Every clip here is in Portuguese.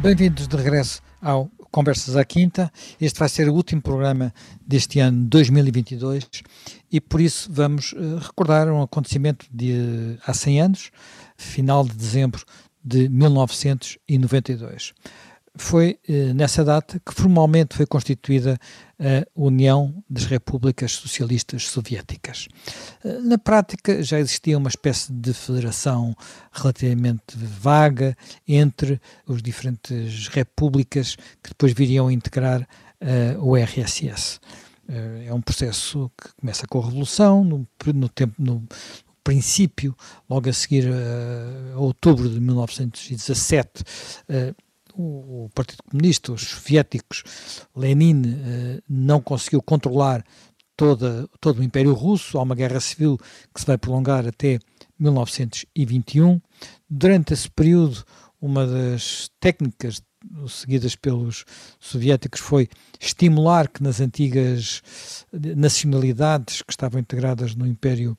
Bem-vindos de regresso ao Conversas à Quinta. Este vai ser o último programa deste ano 2022 e por isso vamos uh, recordar um acontecimento de uh, há 100 anos, final de dezembro de 1992 foi eh, nessa data que formalmente foi constituída a União das Repúblicas Socialistas Soviéticas. Eh, na prática já existia uma espécie de federação relativamente vaga entre as diferentes repúblicas que depois viriam a integrar uh, o RSS. Uh, é um processo que começa com a Revolução, no, no tempo, no, princípio, logo a seguir a outubro de 1917, uh, o, Partido Comunista, os soviéticos, Lenin eh, não conseguiu controlar toda, todo o Império Russo, há uma guerra civil que se vai prolongar até 1921. Durante esse período, uma das técnicas seguidas pelos soviéticos foi estimular que nas antigas nacionalidades que estavam integradas no Império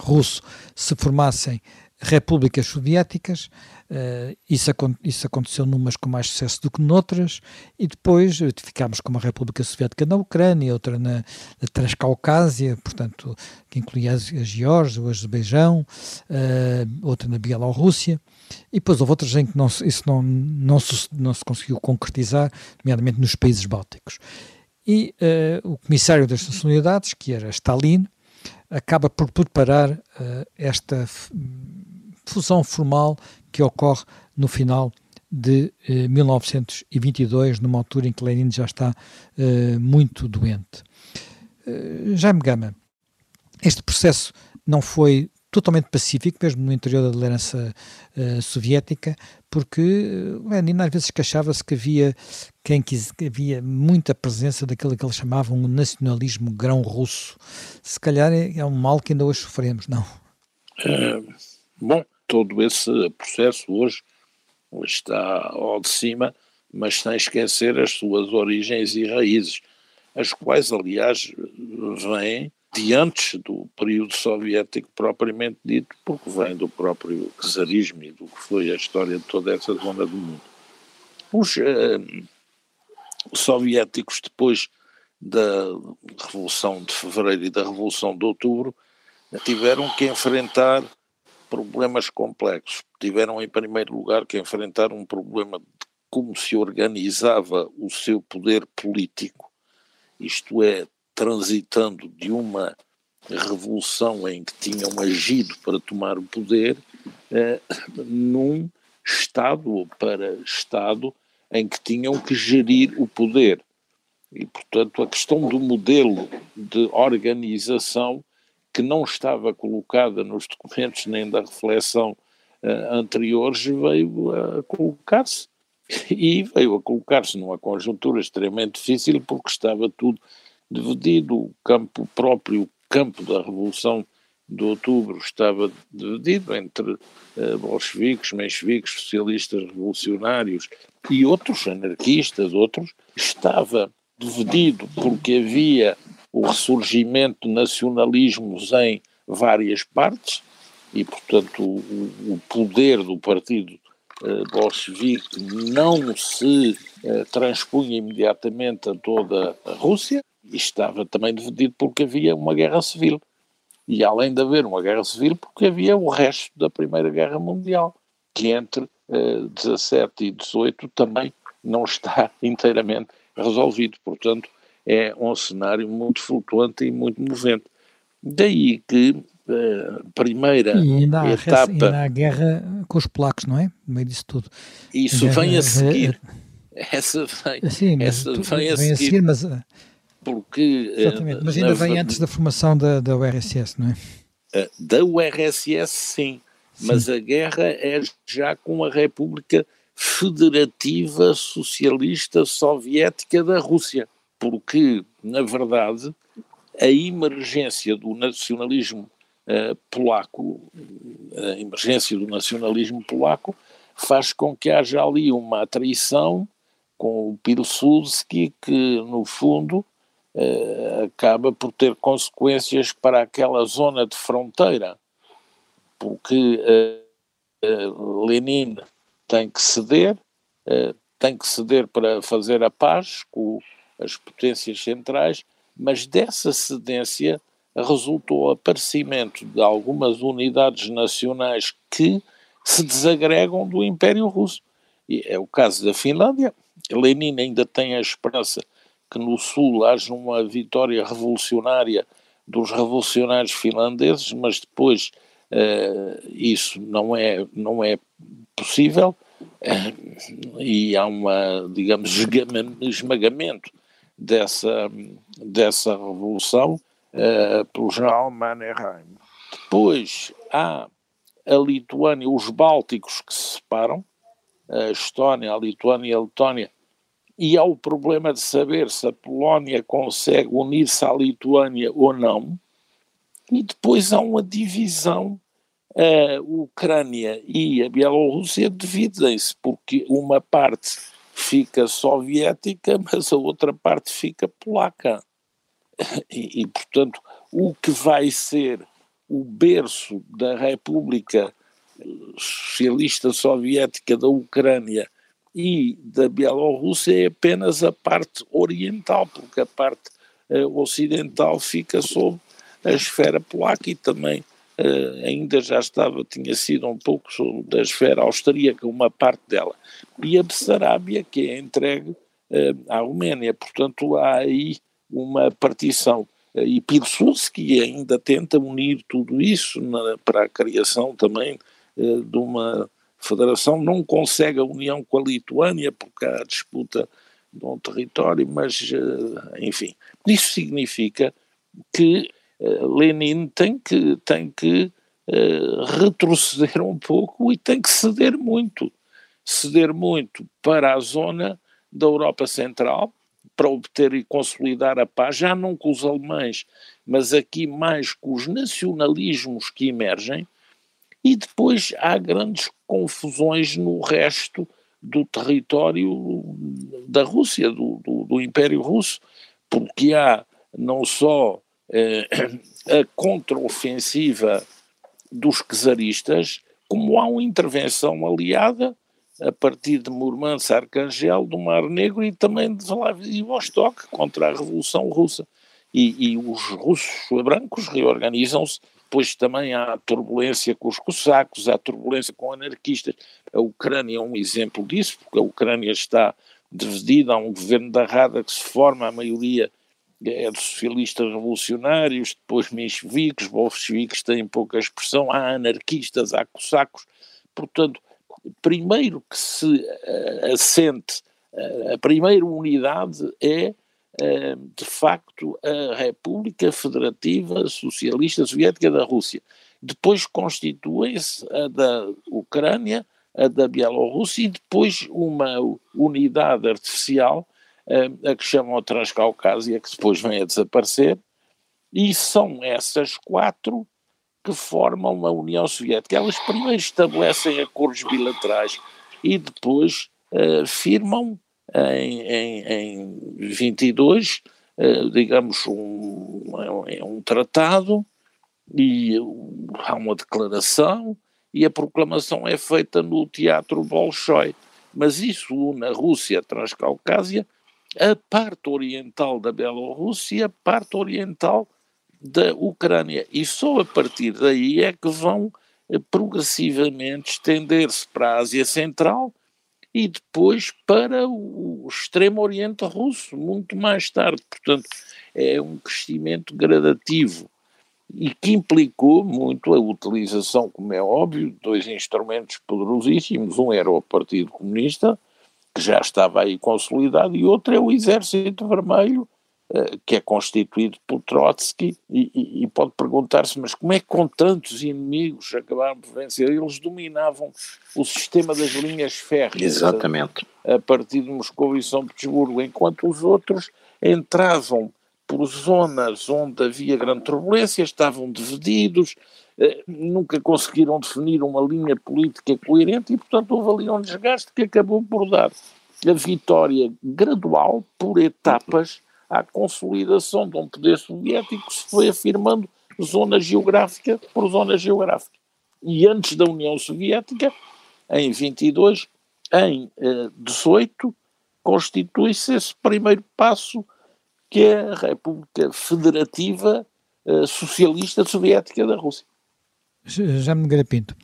Russo se formassem repúblicas soviéticas. Uh, isso, isso, aconteceu numas com mais sucesso do que noutras, e depois ficámos com uma República Soviética na Ucrânia, outra na, na Transcaucásia, portanto, que incluía a Geórgia, o Azerbaijão, uh, outra na Bielorrússia, e depois houve outras em que não, isso não, não, se, não se conseguiu concretizar, nomeadamente nos países bálticos. E uh, o comissário das nacionalidades, que era Stalin, acaba por preparar esta fusão formal que ocorre no final de eh, 1922, numa altura em que Lenin já está eh, muito doente. Eh, Jaime Gama, este processo não foi totalmente pacífico, mesmo no interior da liderança uh, soviética, porque Lenin às vezes queixava-se que havia quem quis, que havia muita presença daquilo que eles chamavam um nacionalismo grão-russo. Se calhar é, é, um mal que ainda hoje sofremos, não? bom, todo esse processo hoje está ao de cima, mas sem esquecer as suas origens e raízes, as quais, aliás, vêm de antes do período soviético propriamente dito, porque vem do próprio czarismo e do que foi a história de toda essa zona do mundo. Os eh, soviéticos, depois da Revolução de Fevereiro e da Revolução de Outubro, tiveram que enfrentar problemas complexos. Tiveram, em primeiro lugar, que enfrentar um problema de como se organizava o seu poder político, isto é, transitando de uma revolução em que tinham agido para tomar o poder, eh, num Estado ou para Estado em que tinham que gerir o poder. E, portanto, a questão do modelo de organização que não estava colocada nos documentos nem da reflexão uh, anteriores, veio a colocar-se. E veio a colocar-se numa conjuntura extremamente difícil, porque estava tudo dividido, o campo próprio, o campo da Revolução de Outubro estava dividido entre uh, bolcheviques, mencheviques, socialistas revolucionários e outros anarquistas, outros, estava dividido porque havia o ressurgimento de nacionalismos em várias partes e, portanto, o, o poder do partido uh, bolchevique não se uh, transpunha imediatamente a toda a Rússia estava também dividido porque havia uma guerra civil. E além de haver uma guerra civil, porque havia o resto da Primeira Guerra Mundial, que entre uh, 17 e 18 também não está inteiramente resolvido. Portanto, é um cenário muito flutuante e muito movente. Daí que a eh, primeira e ainda há, etapa. Ainda há a guerra com os polacos, não é? No meio disso tudo. Isso a vem a seguir. Essa vem, Sim, essa vem, vem a, seguir, a seguir. mas. Eh, porque. Eh, Exatamente, mas ainda vem antes da formação da, da URSS, não é? Da URSS, sim, sim, mas a guerra é já com a República Federativa Socialista Soviética da Rússia porque, na verdade, a emergência do nacionalismo uh, polaco, a emergência do nacionalismo polaco, faz com que haja ali uma atraição com o Pilsudski, que, no fundo, uh, acaba por ter consequências para aquela zona de fronteira, porque uh, Lenin tem que ceder, tem que ceder para fazer a paz com as potências centrais, mas dessa cedência resultou o aparecimento de algumas unidades nacionais que se desagregam do Império Russo. E é o caso da Finlândia. Lenin ainda tem a esperança que no Sul haja uma vitória revolucionária dos revolucionários finlandeses, mas depois uh, isso não é, não é possível uh, e há uma, digamos, esmagamento dessa, dessa revolução uh, pelo general Mannerheim. Depois há a Lituânia, os Bálticos que se separam, a Estónia, a Lituânia e a Letónia, e há o problema de saber se a Polónia consegue unir-se à Lituânia ou não, e depois há uma divisão, a Ucrânia e a Bielorrússia dividem-se, porque uma parte fica soviética, mas a outra parte fica polaca. E, e, portanto, o que vai ser o berço da República Socialista Soviética da Ucrânia e da Bielorrússia é apenas a parte oriental, porque a parte uh, ocidental fica sob a esfera polaca e também uh, ainda já estava, tinha sido um pouco da esfera austríaca, uma parte dela. E a Bessarabia, que é entregue uh, à Roménia, portanto há aí uma partição. E Pilsudski ainda tenta unir tudo isso na, para a criação também de uma federação, não consegue a união com a Lituânia porque há disputa de um território, mas enfim, isso significa que eh, Lenin tem que, tem que uh, retroceder um pouco e tem que ceder muito. Ceder muito para a zona da Europa Central, para obter e consolidar a paz, já não com os alemães, mas aqui mais com os nacionalismos que emergem, e depois há grandes confusões no resto do território da Rússia, do, do, do Império Russo, porque há não só eh, a contraofensiva dos czaristas, como há uma intervenção aliada a partir de Murmansk, Arcangel, do Mar Negro e também de Vladivostok contra a Revolução Russa. E, e os russos brancos reorganizam-se, pois também há turbulência com os cossacos, há turbulência com anarquistas. A Ucrânia é um exemplo disso, porque a Ucrânia está dividida, há um governo da Rada que se forma, a maioria é dos socialistas revolucionários, depois mencheviques, bolcheviques têm pouca expressão, há anarquistas, há cossacos, portanto, primeiro que se uh, assente, uh, a primeira unidade é, de facto, a República Federativa Socialista Soviética da Rússia. Depois constituem-se a da Ucrânia, a da Bielorrússia e depois uma unidade artificial a que chamam Transcaucásia, que depois vem a desaparecer, e são essas quatro que formam a União Soviética. Elas primeiro estabelecem acordos bilaterais e depois uh, firmam em, em, em 22, uh, digamos, um, um, um tratado e há uma declaração e a proclamação é feita no Teatro Bolshoi. Mas isso na Rússia Transcaucásia a parte oriental da Bielorrússia a parte oriental da Ucrânia. E só a partir daí é que vão eh, progressivamente estender-se para a Ásia Central e depois para o extremo oriente russo, muito mais tarde. Portanto, é um crescimento gradativo e que implicou muito a utilização, como é óbvio, de dois instrumentos poderosíssimos. Um era o Partido Comunista, que já estava aí consolidado, e outro é o Exército Vermelho, que é constituído por Trotsky, e, e, e pode perguntar-se, mas como é que com tantos inimigos acabaram por vencer? Eles dominavam o sistema das linhas férreas. Exatamente. A, a partir de Moscou e São Petersburgo, enquanto os outros entravam por zonas onde havia grande turbulência, estavam divididos, eh, nunca conseguiram definir uma linha política coerente e, portanto, houve ali um desgaste que acabou por dar a vitória gradual, por etapas, à consolidação de um poder soviético que se foi afirmando zona geográfica por zona geográfica. E antes da União Soviética, em 22, em 18 constitui-se esse primeiro passo que é a República Federativa Socialista Soviética da Rússia. Já me Pinto.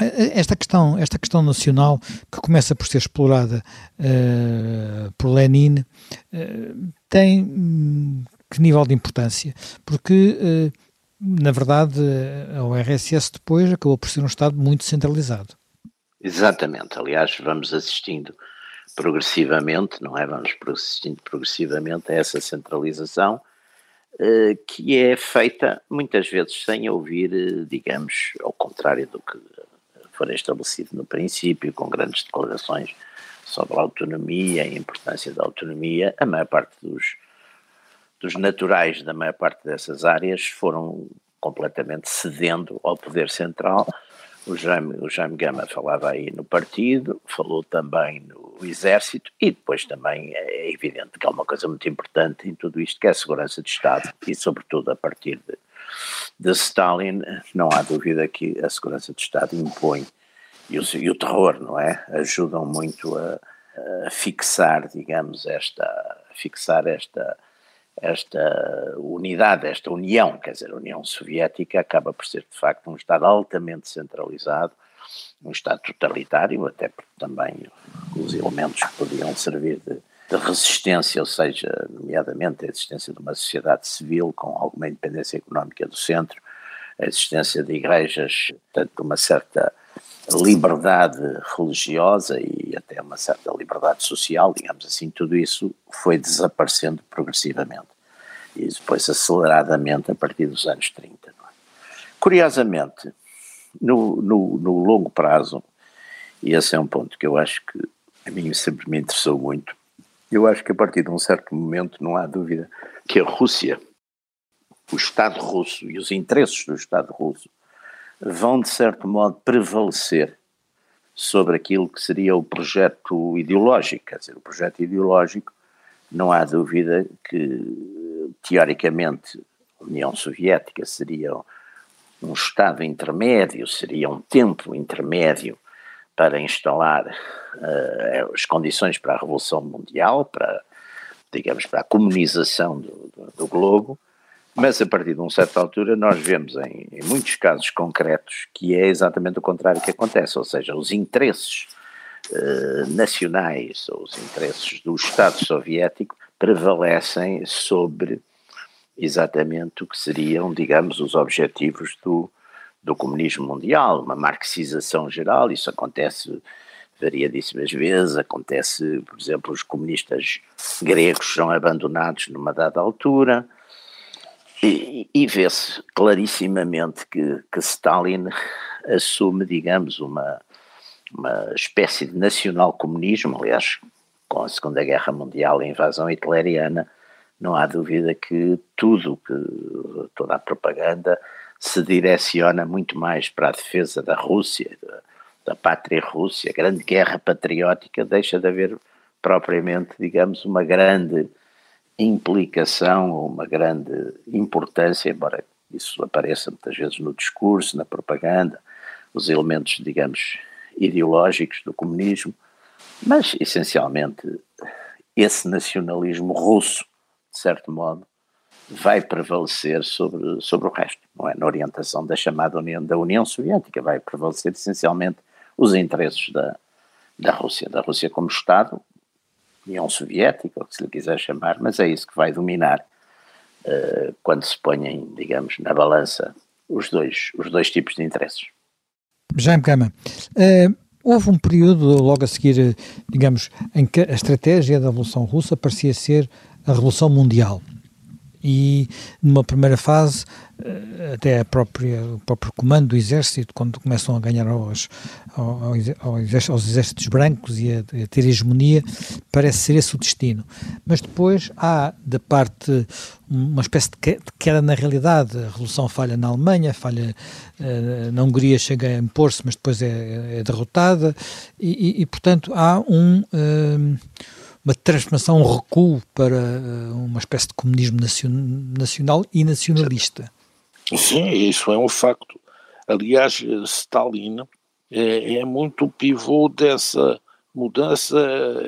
Esta questão, esta questão nacional que começa por ser explorada uh, por Lenin uh, tem um, que nível de importância? Porque, uh, na verdade, o RSS depois acabou por ser um Estado muito centralizado. Exatamente. Aliás, vamos assistindo progressivamente, não é? Vamos assistindo progressivamente a essa centralização que é feita muitas vezes sem ouvir, digamos, ao contrário do que foi estabelecido no princípio, com grandes declarações sobre a autonomia a importância da autonomia, a maior parte dos, dos naturais da maior parte dessas áreas foram completamente cedendo ao poder central. O Jaime, o Jaime Gama falava aí no partido, falou também no exército e depois também é evidente que há uma coisa muito importante em tudo isto que é a segurança de Estado e sobretudo a partir de de Stalin, não há dúvida que a segurança do Estado impõe, e o, e o terror, não é? Ajudam muito a, a fixar, digamos, esta, fixar esta, esta unidade, esta união, quer dizer, a União Soviética acaba por ser de facto um Estado altamente centralizado, um Estado totalitário, até porque também os elementos que podiam servir de de resistência, ou seja, nomeadamente a existência de uma sociedade civil com alguma independência económica do centro, a existência de igrejas, portanto, uma certa liberdade religiosa e até uma certa liberdade social, digamos assim, tudo isso foi desaparecendo progressivamente e depois aceleradamente a partir dos anos 30. É? Curiosamente, no, no, no longo prazo, e esse é um ponto que eu acho que a mim sempre me interessou muito, eu acho que a partir de um certo momento não há dúvida que a Rússia, o Estado russo e os interesses do Estado russo vão, de certo modo, prevalecer sobre aquilo que seria o projeto ideológico. Quer dizer, o projeto ideológico, não há dúvida que, teoricamente, a União Soviética seria um Estado intermédio, seria um tempo intermédio para instalar uh, as condições para a Revolução Mundial, para, digamos, para a comunização do, do, do, globo, mas a partir de uma certa altura nós vemos em, em, muitos casos concretos que é exatamente o contrário que acontece, ou seja, os interesses uh, nacionais ou os interesses do Estado soviético prevalecem sobre exatamente o que seriam, digamos, os objetivos do, do comunismo mundial, uma marxização geral, isso acontece variadíssimas vezes, acontece, por exemplo, os comunistas gregos são abandonados numa dada altura, e, e vê-se clarissimamente que, que Stalin assume, digamos, uma, uma espécie de nacional-comunismo, aliás, com a Segunda Guerra Mundial a invasão hitleriana, não há dúvida que tudo, que toda a propaganda se direciona muito mais para a defesa da Rússia, da, da pátria Rússia, grande guerra patriótica, deixa de haver propriamente, digamos, uma grande implicação ou uma grande importância, embora isso apareça muitas vezes no discurso, na propaganda, os elementos, digamos, ideológicos do comunismo, mas essencialmente esse nacionalismo russo, de certo modo, vai prevalecer sobre, sobre o resto, não é? Na orientação da chamada União, da União Soviética, vai prevalecer essencialmente os interesses da, da Rússia, da Rússia como Estado, União Soviética, ou que se lhe quiser chamar, mas é isso que vai dominar uh, quando se ponham, digamos, na balança os dois, os dois tipos de interesses. Jaime Gama, uh, houve um período logo a seguir, digamos, em que a estratégia da Revolução Russa parecia ser a Revolução Mundial e numa primeira fase eh, até a própria, o próprio comando do exército, quando começam a ganhar aos, aos, aos exércitos brancos e a, a, ter hegemonia, parece ser esse o destino. Mas depois há da parte uma espécie de queda na realidade. A revolução falha na Alemanha, falha uh, na Hungria, chega a impor-se, mas depois é, é derrotada, e, e, e, portanto há um. Uh, uma transformação, um recuo para uh, uma espécie de comunismo nacional e nacionalista. Sim, isso é um facto. Aliás, Stalin é, é muito o pivô dessa mudança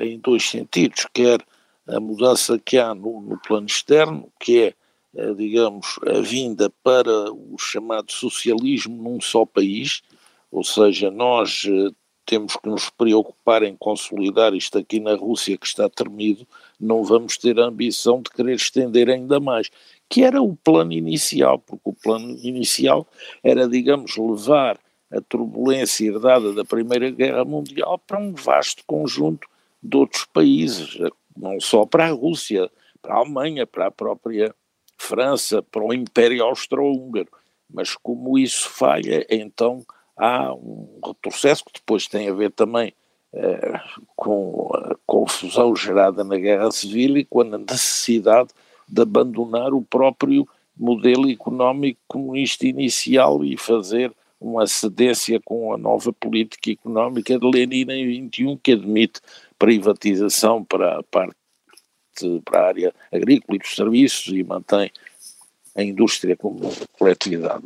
em dois sentidos, quer a mudança que há no, no plano externo, que é, eh, digamos, a vinda para o chamado socialismo num só país, ou seja, nós eh, temos que nos preocupar em consolidar isto aqui na Rússia que está termido, não vamos ter a ambição de querer estender ainda mais, que era o plano inicial, porque o plano inicial era, digamos, levar a turbulência herdada da Primeira Guerra Mundial para um vasto conjunto de outros países, não só para a Rússia, para a Alemanha, para a própria França, para o Império Austro-Húngaro. Mas como isso falha, então há um retrocesso que depois tem a ver também eh, com a confusão gerada na Guerra Civil e com a necessidade de abandonar o próprio modelo económico comunista inicial e fazer uma cedência com a nova política económica de Lenin em 21, que admite privatização para a parte, para a área agrícola e dos serviços e mantém a indústria como coletividade.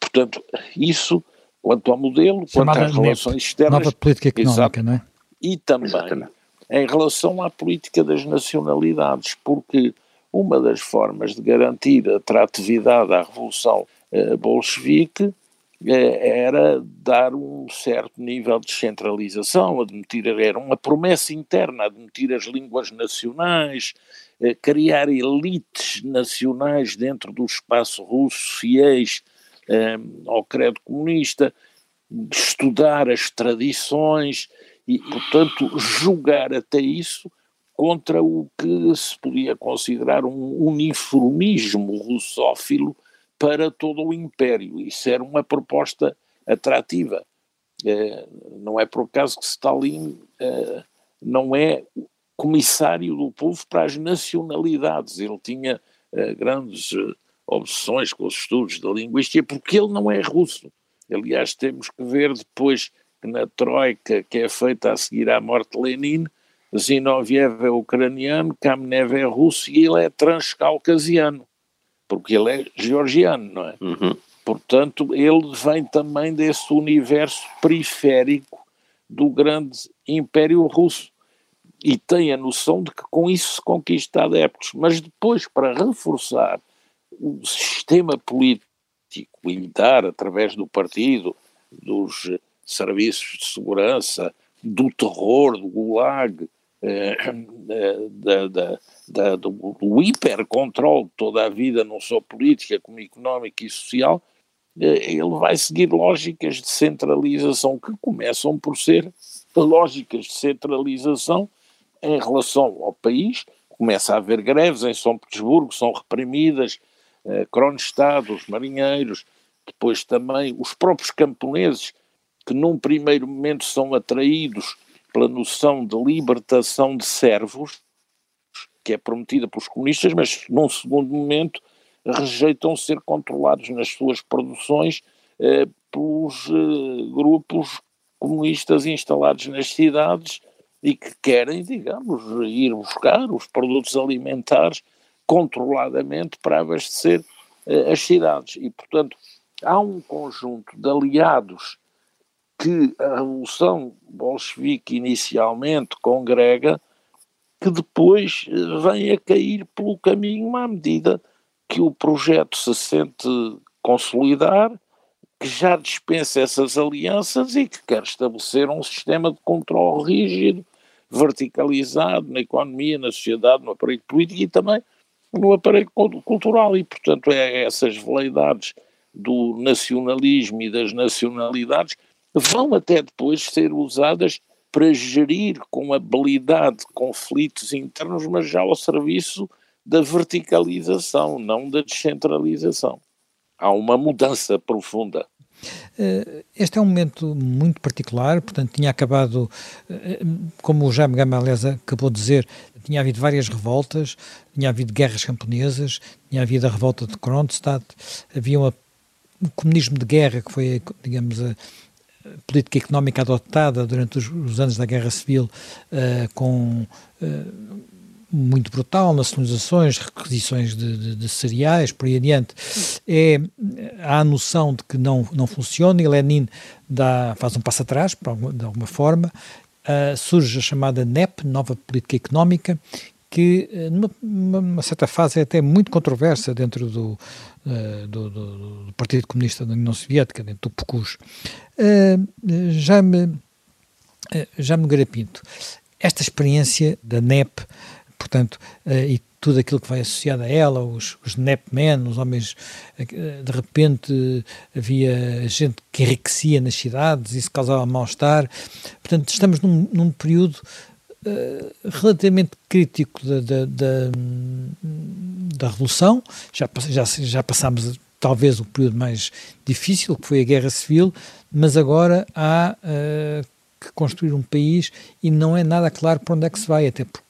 Portanto, isso quanto ao modelo, Chamada quanto às relações externas. Nova política económica, exato, não é? E também Exatamente. em relação à política das nacionalidades, porque uma das formas de garantir a atratividade à Revolução eh, Bolchevique eh, era dar um certo nível de descentralização, admitir, era uma promessa interna, admitir as línguas nacionais, eh, criar elites nacionais dentro do espaço russo fiéis eh, ao credo comunista, estudar as tradições e, portanto, julgar até isso contra o que se podia considerar um uniformismo russófilo para todo o Império. Isso era uma proposta atrativa. É, não é por acaso que Stalin é, não é comissário do povo para as nacionalidades. Ele tinha é, grandes obsessões com os estudos da linguística, porque ele não é russo. Aliás, temos que ver depois que na Troika, que é feita a seguir à morte de Lenin, Zinoviev é ucraniano, Kamenev é russo e ele é transcaucasiano porque ele é georgiano, não é? Uhum. Portanto, ele vem também desse universo periférico do grande Império Russo e tem a noção de que com isso se conquista adeptos. Mas depois, para reforçar o sistema político militar através do partido, dos serviços de segurança, do terror, do gulag, eh, eh, da, da, da, do, do hipercontrole de toda a vida, não só política como económica e social, eh, ele vai seguir lógicas de centralização que começam por ser lógicas de centralização em relação ao país. Começa a haver greves em São Petersburgo, são reprimidas, eh, Kronstadt, os marinheiros, depois também os próprios camponeses, que num primeiro momento são atraídos pela noção de libertação de servos, que é prometida pelos comunistas, mas num segundo momento rejeitam ser controlados nas suas produções eh, pelos eh, grupos comunistas instalados nas cidades e que querem, digamos, ir buscar os produtos alimentares controladamente para abastecer eh, as cidades. E, portanto, há um conjunto de aliados que a Revolução Bolchevique inicialmente congrega que depois eh, vem a cair pelo caminho à medida que o projeto se sente consolidar, que já dispensa essas alianças e que quer estabelecer um sistema de controle rígido, verticalizado na economia, na sociedade, no aparelho político e também no aparelho cultural. E, portanto, é essas veleidades do nacionalismo e das nacionalidades vão até depois ser usadas para gerir com habilidade conflitos internos, mas já ao serviço da verticalização, não da descentralização. Há uma mudança profunda. Eh, este é um momento muito particular, portanto, tinha acabado, eh, como o Jaime Gama, aliás, acabou de dizer, tinha havido várias revoltas, tinha havido guerras camponesas, tinha havido a revolta de Kronstadt, havia uma, um comunismo de guerra que foi, digamos, a, política económica adotada durante os, os anos da Guerra Civil uh, com uh, muito brutal, nacionalizações, requisições de, de, de, cereais, por aí adiante, é, há a noção de que não, não funciona e Lenin dá, faz um passo atrás, de alguma forma, uh, surge a chamada NEP, Nova Política Económica, que numa, numa, certa fase é até muito controversa dentro do, uh, do, do, do, Partido Comunista da União Soviética, dentro do PUCUS. Uh, já me, uh, já me garapinto, esta experiência da NEP, portanto, e tudo aquilo que vai associado a ela, os, os os homens, de repente havia gente que enriquecia nas cidades, isso causava mal-estar. Portanto, estamos num, num período uh, relativamente crítico da, da, da, da, Revolução, já, já, já passámos talvez o período mais difícil, que foi a Guerra Civil, mas agora há uh, que construir um país e não é nada claro para onde é que se vai, até porque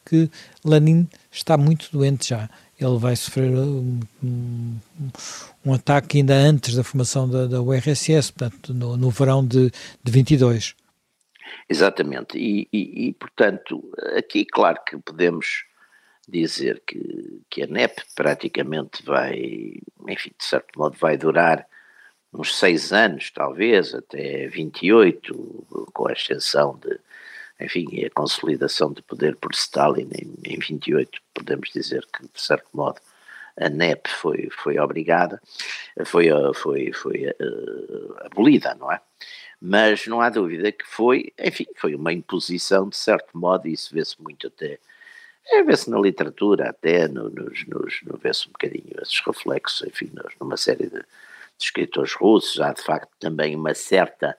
Lenin está muito doente já. Ele vai sofrer um, um, um ataque ainda antes da formação da, da URSS, portanto, no, no verão de, de 22. Exatamente, e, e, e, portanto, aqui claro que podemos dizer que, que a NEP praticamente vai, enfim, de certo modo vai durar uns seis anos, talvez, até 28, com a extensão de, enfim, a consolidação de poder por Stalin em, em 28, podemos dizer que, de certo modo, a NEP foi, foi obrigada, foi, foi, foi uh, abolida, não é? mas não há dúvida que foi, enfim, foi uma imposição de certo modo, e isso vê-se muito até, é, vê-se na literatura até, no, nos, nos, no vê-se um bocadinho esses reflexos, enfim, numa série de, de, escritores russos, há de facto também uma certa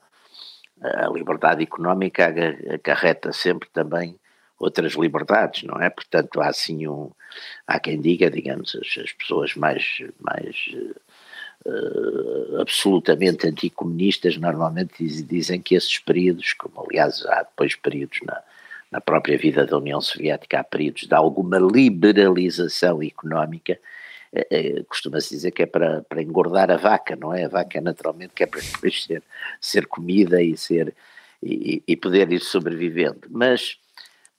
a liberdade económica acarreta sempre também outras liberdades, não é? Portanto, há assim um, há quem diga, digamos, as, as pessoas mais, mais uh, absolutamente anticomunistas normalmente dizem que esses períodos, como aliás há depois períodos na, na própria vida da União Soviética, há períodos de alguma liberalização económica, uh, uh, costuma-se dizer que é para, para engordar a vaca, não é? A vaca naturalmente que é para depois ser, ser comida e ser e, e poder ir sobrevivendo. Mas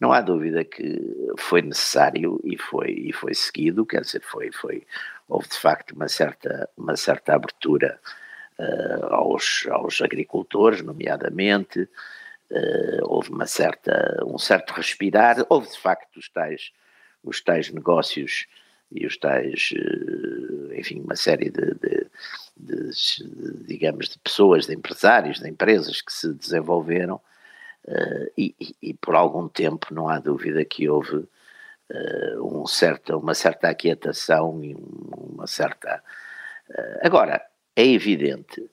não há dúvida que foi necessário e foi, e foi seguido, quer dizer, foi, foi, houve de facto uma certa, uma certa abertura uh, aos, aos agricultores, nomeadamente, uh, houve uma certa, um certo respirar, houve de facto os tais, os tais negócios e os tais, uh, enfim, uma série de, de, de, de, digamos, de pessoas, de empresários, de empresas que se desenvolveram e, e, e por algum tempo não há dúvida que houve uh, um certo, uma certa aquietação e uma certa. Uh, agora, é evidente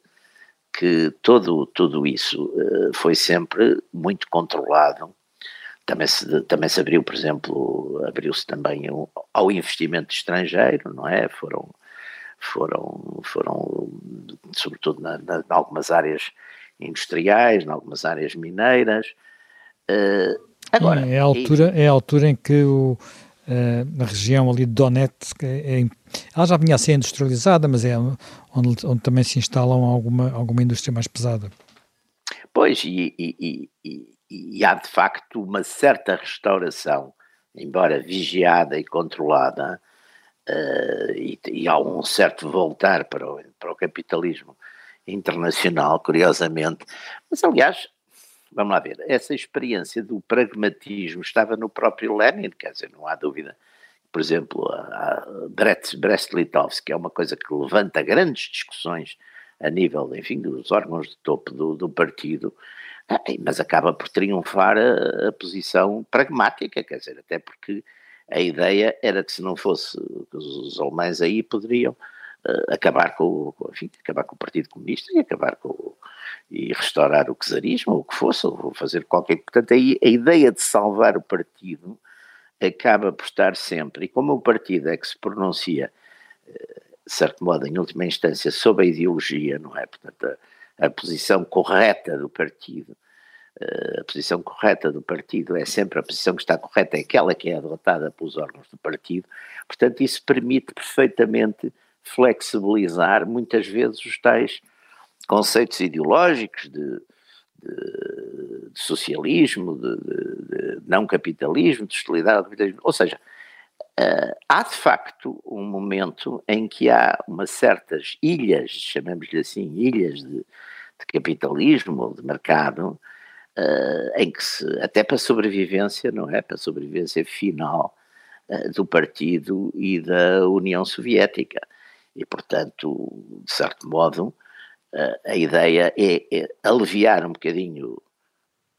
que todo, tudo isso uh, foi sempre muito controlado. Também se, também se abriu, por exemplo, abriu-se também um, ao investimento estrangeiro, não é? Foram, foram, foram sobretudo na, na, em algumas áreas industriais, em algumas áreas mineiras. Uh, Agora, é a altura, é a altura em que o, uh, na região ali de Donetsk, é, é, ela já vinha a ser industrializada, mas é onde, onde também se instalam alguma, alguma indústria mais pesada. Pois, e, e, e, e há de facto uma certa restauração, embora vigiada e controlada, uh, e, e, há um certo voltar para o, para o capitalismo internacional, curiosamente. Mas, aliás, vamos lá ver, essa experiência do pragmatismo estava no próprio Lenin, quer dizer, não há dúvida. Por exemplo, a, Brest-Litovsk é uma coisa que levanta grandes discussões a nível, enfim, dos órgãos de topo do, do partido, mas acaba por triunfar a, a, posição pragmática, quer dizer, até porque a ideia era que se não fosse os alemães aí poderiam uh, acabar com, enfim, acabar com o Partido Comunista e acabar com, e restaurar o czarismo, ou o que fosse, ou fazer qualquer. Portanto, aí a ideia de salvar o partido acaba por estar sempre, e como o partido é que se pronuncia, eh, de certo modo, em última instância, sobre a ideologia, não é? Portanto, a, a posição correta do partido, eh, a posição correta do partido é sempre a posição que está correta, é aquela que é adotada pelos órgãos do partido, portanto, isso permite perfeitamente flexibilizar muitas vezes os tais conceitos ideológicos de, de, de socialismo, de, de, não capitalismo, de hostilidade, ou seja, uh, há de facto um momento em que há umas certas ilhas, chamemos-lhe assim, ilhas de, capitalismo ou de mercado, uh, em que se, até para a sobrevivência, não é? Para a sobrevivência final uh, do partido e da União Soviética. E, portanto, de certo modo, uh, a ideia é, é, aliviar um bocadinho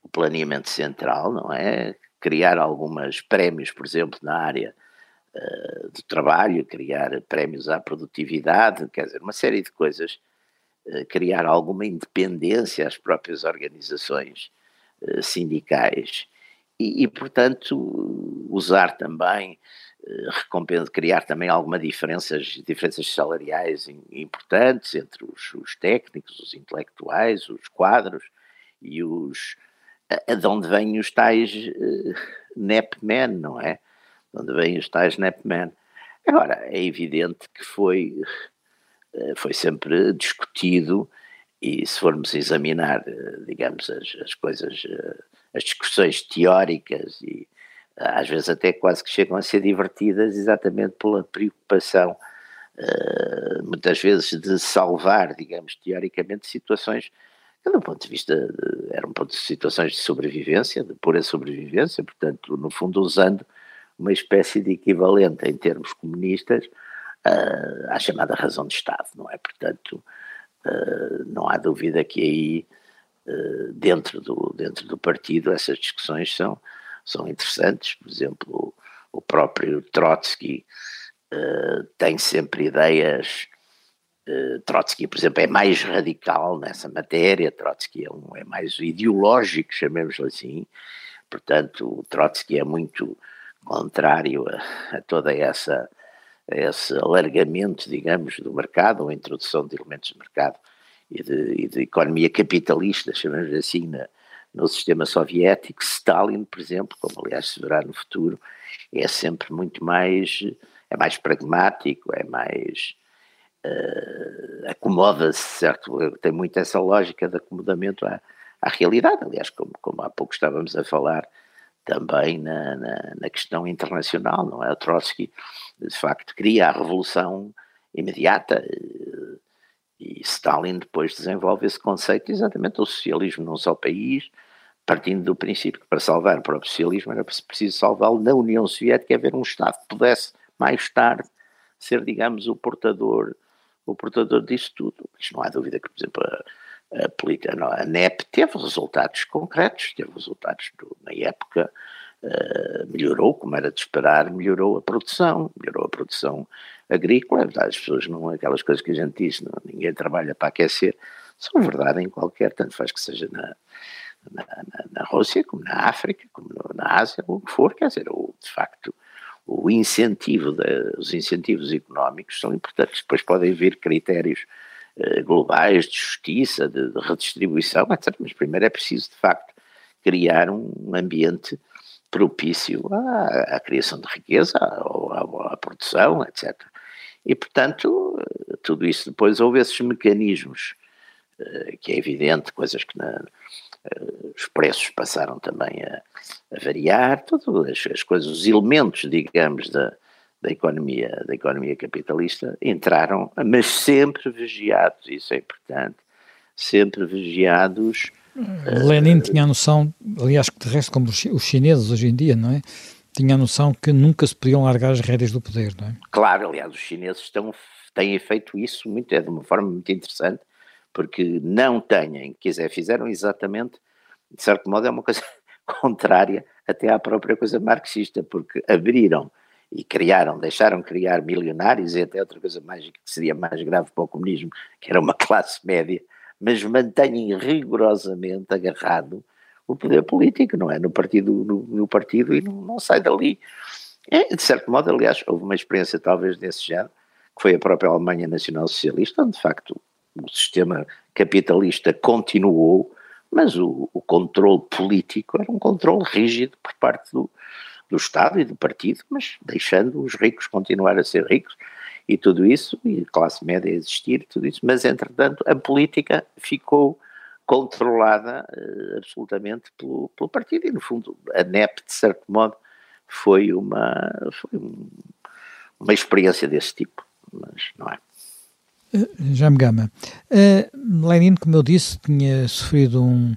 o planeamento central, não é? Criar alguns prémios, por exemplo, na área do trabalho, criar prémios à produtividade, quer dizer, uma série de coisas, criar alguma independência às próprias organizações eh, sindicais e, e, portanto, usar também, eh, criar também alguma diferenças, diferenças salariais importantes entre os, os técnicos, os intelectuais, os quadros e os de onde vêm os tais uh, NEPmen, não é? De onde vêm os tais NEPmen. Agora, é evidente que foi, foi sempre discutido e se formos examinar, eh, digamos, as, as coisas, eh, as discussões teóricas e eh, às vezes até quase que chegam a ser divertidas exatamente pela preocupação muitas vezes de salvar, digamos, teoricamente situações que do ponto de vista, de, eram de situações de sobrevivência, de pura sobrevivência, portanto, no fundo usando uma espécie de equivalente em termos comunistas à chamada razão de Estado, não é? Portanto, Uh, não há dúvida que aí, uh, dentro, do, dentro do partido, essas discussões são, são interessantes. Por exemplo, o, o próprio Trotsky uh, tem sempre ideias. Trotsky, por exemplo, é mais radical nessa matéria, Trotsky é, um, é mais ideológico, chamemos-lhe assim, portanto, Trotsky é muito contrário a, a toda essa esse alargamento, digamos, do mercado, ou a introdução de elementos de mercado e de, e de economia capitalista, chamamos assim, na, no sistema soviético. Stalin, por exemplo, como aliás se verá no futuro, é sempre muito mais, é mais pragmático, é mais. Uh, acomoda-se, certo? Tem muito essa lógica de acomodamento à, à realidade. Aliás, como, como há pouco estávamos a falar também na, na, na, questão internacional, não é? O Trotsky, de facto, queria a revolução imediata eh, e Stalin depois desenvolve esse conceito exatamente do socialismo num só país, partindo do princípio que para salvar o próprio socialismo era preciso salvá-lo na União Soviética haver um Estado que pudesse mais tarde ser, digamos, o portador o portador disso tudo. Mas não há dúvida que, por exemplo, a, a, política, não, a NEP teve resultados concretos, teve resultados do, na época, uh, melhorou, como era de esperar, melhorou a produção, melhorou a produção agrícola, as pessoas não, aquelas coisas que a gente diz, não, ninguém trabalha para aquecer, são verdade em qualquer, tanto faz que seja na, na, na, na Rússia, como na África, como na Ásia, o que for, quer dizer, o, de facto, o incentivo, de, os incentivos económicos são importantes, depois podem vir critérios globais de justiça, de, de, redistribuição, etc. Mas primeiro é preciso, de facto, criar um ambiente propício à, à criação de riqueza, à, à, produção, etc. E, portanto, tudo isso depois houve esses mecanismos, eh, que é evidente, coisas que na, eh, os preços passaram também a, a variar, todas as, as coisas, os elementos, digamos, da, da economia, da economia capitalista entraram, mas sempre vigiados, isso é importante, sempre vigiados. Hum, Lenin uh, tinha a noção, aliás, que de resto, como os chineses hoje em dia, não é? Tinha a noção que nunca se podiam largar as rédeas do poder, não é? Claro, aliás, os chineses estão, têm feito isso muito, é de uma forma muito interessante, porque não têm, quer dizer, fizeram exatamente, de certo modo, é uma coisa contrária até à própria coisa marxista, porque abriram e criaram, deixaram criar milionários e até outra coisa mais que seria mais grave para o comunismo, que era uma classe média, mas mantêm rigorosamente agarrado o poder político, não é? No partido, no, no partido e não, não, sai dali. É, de certo modo, aliás, houve uma experiência talvez desse género, que foi a própria Alemanha Nacional Socialista, onde de facto o sistema capitalista continuou, mas o, o controle político era um controle rígido por parte do, do Estado e do partido, mas deixando os ricos continuar a ser ricos e tudo isso, e classe média existir, tudo isso, mas entretanto a política ficou controlada uh, absolutamente pelo, pelo partido e no fundo a NEP de certo modo foi uma, foi um, uma experiência desse tipo, mas não é. Já me gama. Uh, Lenin, como eu disse, tinha sofrido um,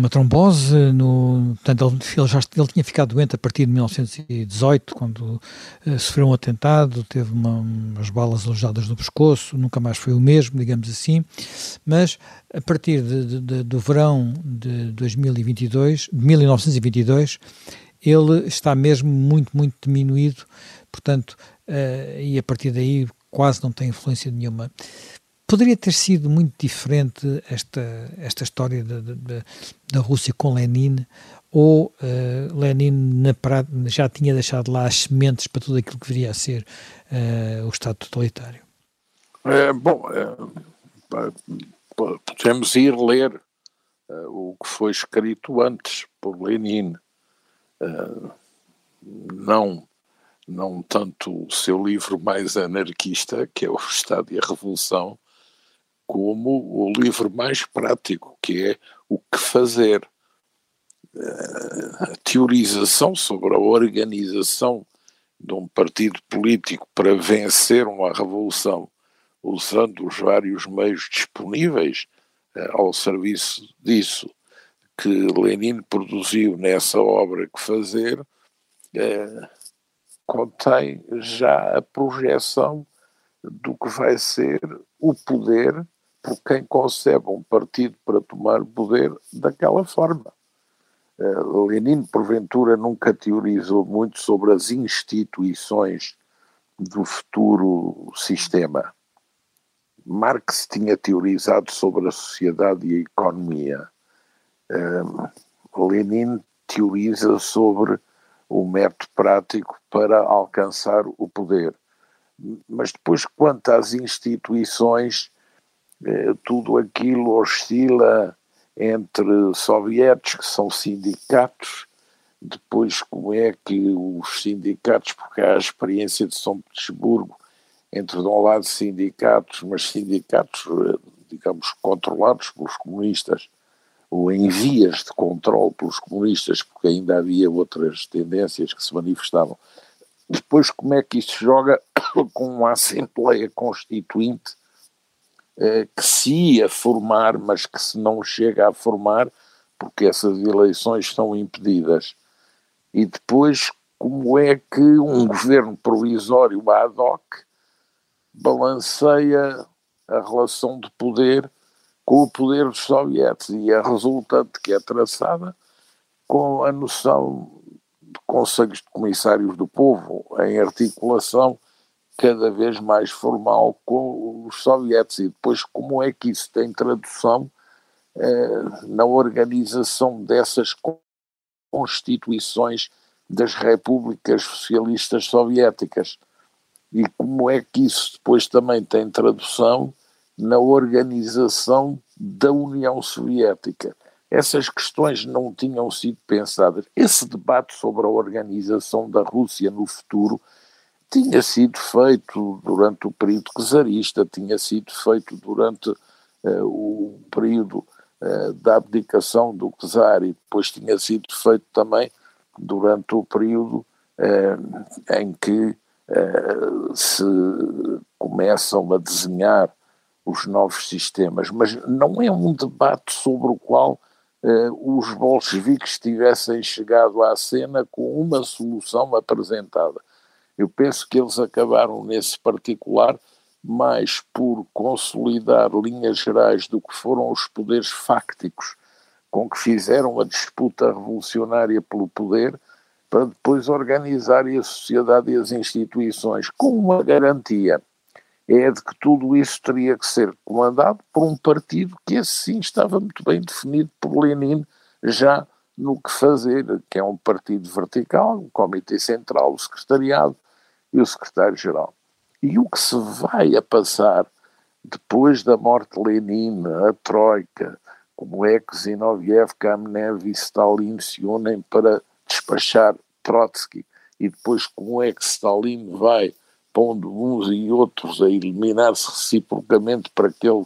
uma trombose, no, portanto ele, já ele tinha ficado doente a partir de 1918, quando uh, sofreu um atentado, teve uma, umas balas alojadas no pescoço, nunca mais foi o mesmo, digamos assim, mas a partir de, de, de, do verão de 2022, de 1922, ele está mesmo muito, muito diminuído, portanto, uh, e a partir daí quase não tem influência nenhuma. Poderia ter sido muito diferente esta, esta história da, da, da Rússia com Lenin, ou uh, Lenin na, já tinha deixado lá as sementes para tudo aquilo que viria a ser uh, o Estado totalitário? É, bom, é, podemos ir ler uh, o que foi escrito antes por Lenin. não não tanto o seu livro mais anarquista, que é o Estado e a Revolução, como o livro mais prático, que é o que fazer. A teorização sobre a organização de um partido político para vencer uma revolução usando os vários meios disponíveis eh, ao serviço disso que Lenin produziu nessa obra que fazer eh, contém já a projeção do que vai ser o poder por quem concebe um partido para tomar poder daquela forma. Uh, Lenin, porventura, nunca teorizou muito sobre as instituições do futuro sistema. Marx tinha teorizado sobre a sociedade e a economia. Uh, Lenin teoriza sobre o método prático para alcançar o poder. Mas depois, quanto às instituições, eh, tudo aquilo oscila entre soviéticos, que são sindicatos, depois como é que os sindicatos, porque há a experiência de São Petersburgo, entre de um lado sindicatos, mas sindicatos, eh, digamos, controlados pelos comunistas, ou em vias de controle pelos comunistas, porque ainda havia outras tendências que se manifestavam. Depois, como é que isso joga com uma Assembleia Constituinte eh, que se ia formar, mas que se não chega a formar, porque essas eleições estão impedidas. E depois, como é que um governo provisório ad hoc balanceia a relação de poder com o poder dos sovietes e a resultante que é traçada com a noção de conselhos de comissários do povo em articulação cada vez mais formal com os sovietes e depois como é que isso tem tradução eh, na organização dessas constituições das repúblicas socialistas soviéticas e como é que isso depois também tem tradução na organização da União Soviética. Essas questões não tinham sido pensadas. Esse debate sobre a organização da Rússia no futuro tinha sido feito durante o período czarista, tinha sido feito durante uh, o período uh, da abdicação do czar e depois tinha sido feito também durante o período uh, em que se começam a desenhar os novos sistemas, mas não é um debate sobre o qual os bolcheviques tivessem chegado à cena com uma solução apresentada. Eu penso que eles acabaram nesse particular mais por consolidar linhas gerais do que foram os poderes fácticos com que fizeram a disputa revolucionária pelo poder para depois organizarem a sociedade e as instituições com uma garantia. É de que tudo isso teria que ser comandado por um partido que assim estava muito bem definido por Lenin já no que fazer, que é um partido vertical, o Comitê Central, o Secretariado e o Secretário-Geral. E o que se vai a passar depois da morte de Lenin, a Troika, como é que Zinoviev, Kamenev e Stalin se unem para despachar Trotsky, e depois como é que Stalin vai pondo uns e outros a eliminar-se reciprocamente para que ele,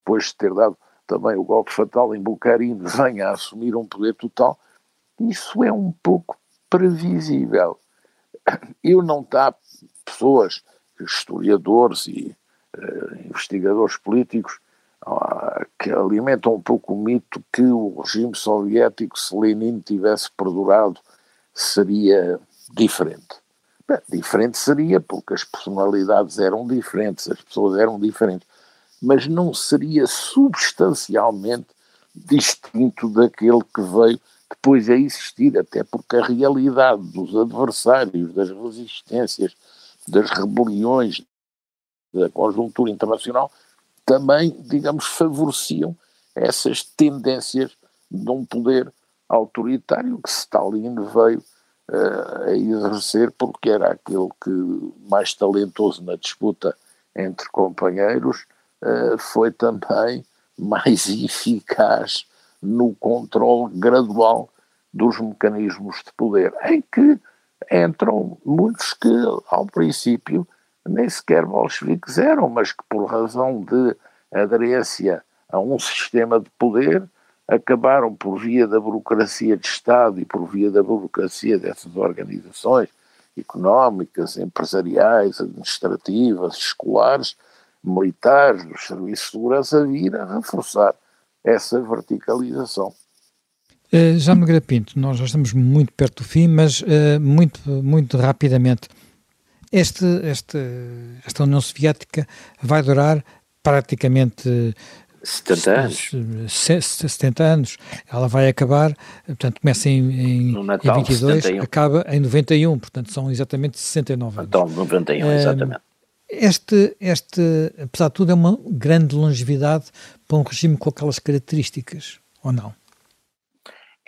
depois de ter dado também o golpe fatal em Bucarim, venha a assumir um poder total, isso é um pouco previsível. Eu não está pessoas, historiadores e uh, investigadores políticos, uh, que alimenta um pouco o mito que o regime soviético, se Lenin tivesse perdurado, seria diferente. Bem, diferente seria, porque as personalidades eram diferentes, as pessoas eram diferentes, mas não seria substancialmente distinto daquele que veio depois a existir, até porque a realidade dos adversários, das resistências, das rebeliões, da conjuntura internacional, também, digamos, favoreciam essas tendências de um poder autoritário que Stalin veio uh, a exercer porque era aquele que mais talentoso na disputa entre companheiros uh, foi também mais eficaz no controle gradual dos mecanismos de poder, em que entram muitos que, ao princípio, nem sequer bolcheviques eram, mas que, por razão de aderência a um sistema de poder, acabaram por via da burocracia de Estado e por via da burocracia dessas organizações económicas, empresariais, administrativas, escolares, militares, dos serviços de segurança, vir a reforçar essa verticalização. Uh, já Nogueira Pinto, nós já estamos muito perto do fim, mas uh, muito, muito rapidamente. Este, este, esta União Soviética vai durar praticamente 70 anos. 70 anos. Ela vai acabar, portanto, começa em, em, Natal, em 22, 71. acaba em 91, portanto, são exatamente 69 anos. Então, 91, exatamente. Este, este, apesar de tudo, é uma grande longevidade para um regime com aquelas características, ou não?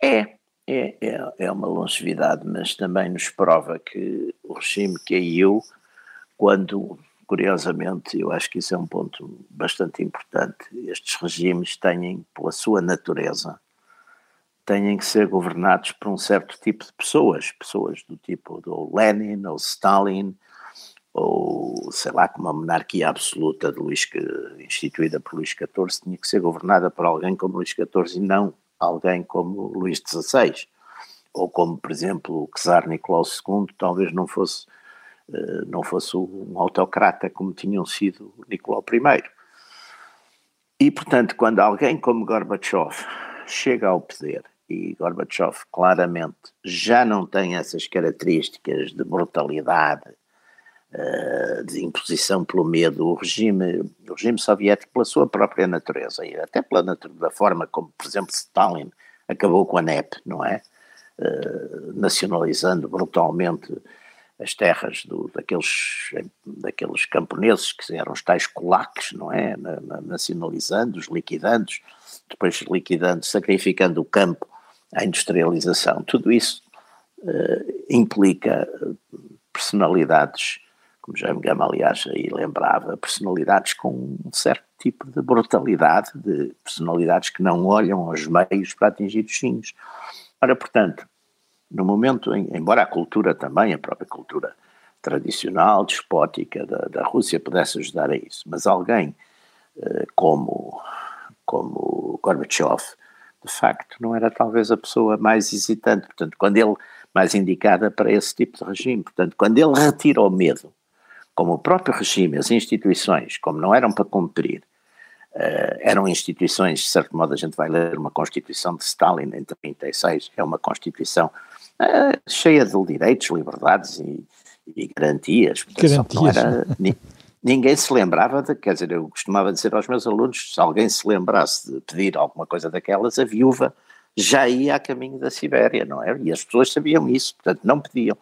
É, é, é, é uma longevidade, mas também nos prova que o regime caiu quando Curiosamente, eu acho que isso é um ponto bastante importante. Estes regimes têm, pela sua natureza, têm que ser governados por um certo tipo de pessoas, pessoas do tipo do Lenin ou Stalin, ou sei lá, como a monarquia absoluta de Luís, instituída por Luís XIV, tinha que ser governada por alguém como Luís XIV e não alguém como Luís XVI, ou como, por exemplo, o czar Nicolau II, talvez não fosse eh, não fosse um autocrata como tinham sido Nicolau I. E, portanto, quando alguém como Gorbachev chega ao poder, e Gorbachev claramente já não tem essas características de brutalidade, de imposição pelo medo, o regime, o regime soviético, pela sua própria natureza, e até pela natureza, da forma como, por exemplo, Stalin acabou com a NEP, não é? Uh, nacionalizando brutalmente as terras do, daqueles, daqueles camponeses que eram os tais colaques, não é? Nacionalizando-os, liquidando depois liquidando, sacrificando o campo à industrialização. Tudo isso uh, implica personalidades, como Jaime Gama, aliás, aí lembrava, personalidades com um certo tipo de brutalidade, de personalidades que não olham aos meios para atingir os fins. Ora, portanto, no momento em, embora a cultura também, a própria cultura tradicional, despótica da, da Rússia pudesse ajudar a isso, mas alguém eh, como, como Gorbachev, de facto, não era talvez a pessoa mais hesitante, portanto, quando ele, mais indicada para esse tipo de regime, portanto, quando ele retira o medo, como o próprio regime, as instituições, como não eram para cumprir, Uh, eram instituições, de certo modo a gente vai ler uma Constituição de Stalin em 36, é uma Constituição uh, cheia de direitos, liberdades e, e garantias. garantias. Era, ninguém se lembrava de, quer dizer, eu costumava dizer aos meus alunos, se alguém se lembrasse de pedir alguma coisa daquelas, a viúva já ia a caminho da Sibéria, não é? E as pessoas sabiam isso, portanto não pediam.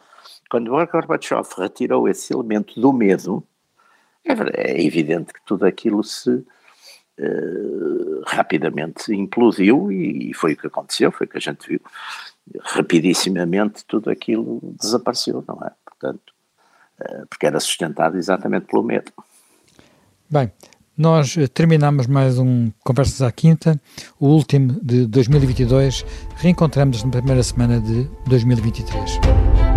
Quando Gorbachev retirou esse elemento do medo, é, é evidente que tudo aquilo se uh, rapidamente implodiu e, foi o que aconteceu, foi o que a gente viu rapidissimamente tudo aquilo desapareceu, não é? Portanto, eh, porque era sustentado exatamente pelo medo. Bem, nós eh, terminamos mais um Conversas à Quinta, o último de 2022. Reencontramos na primeira semana de 2023.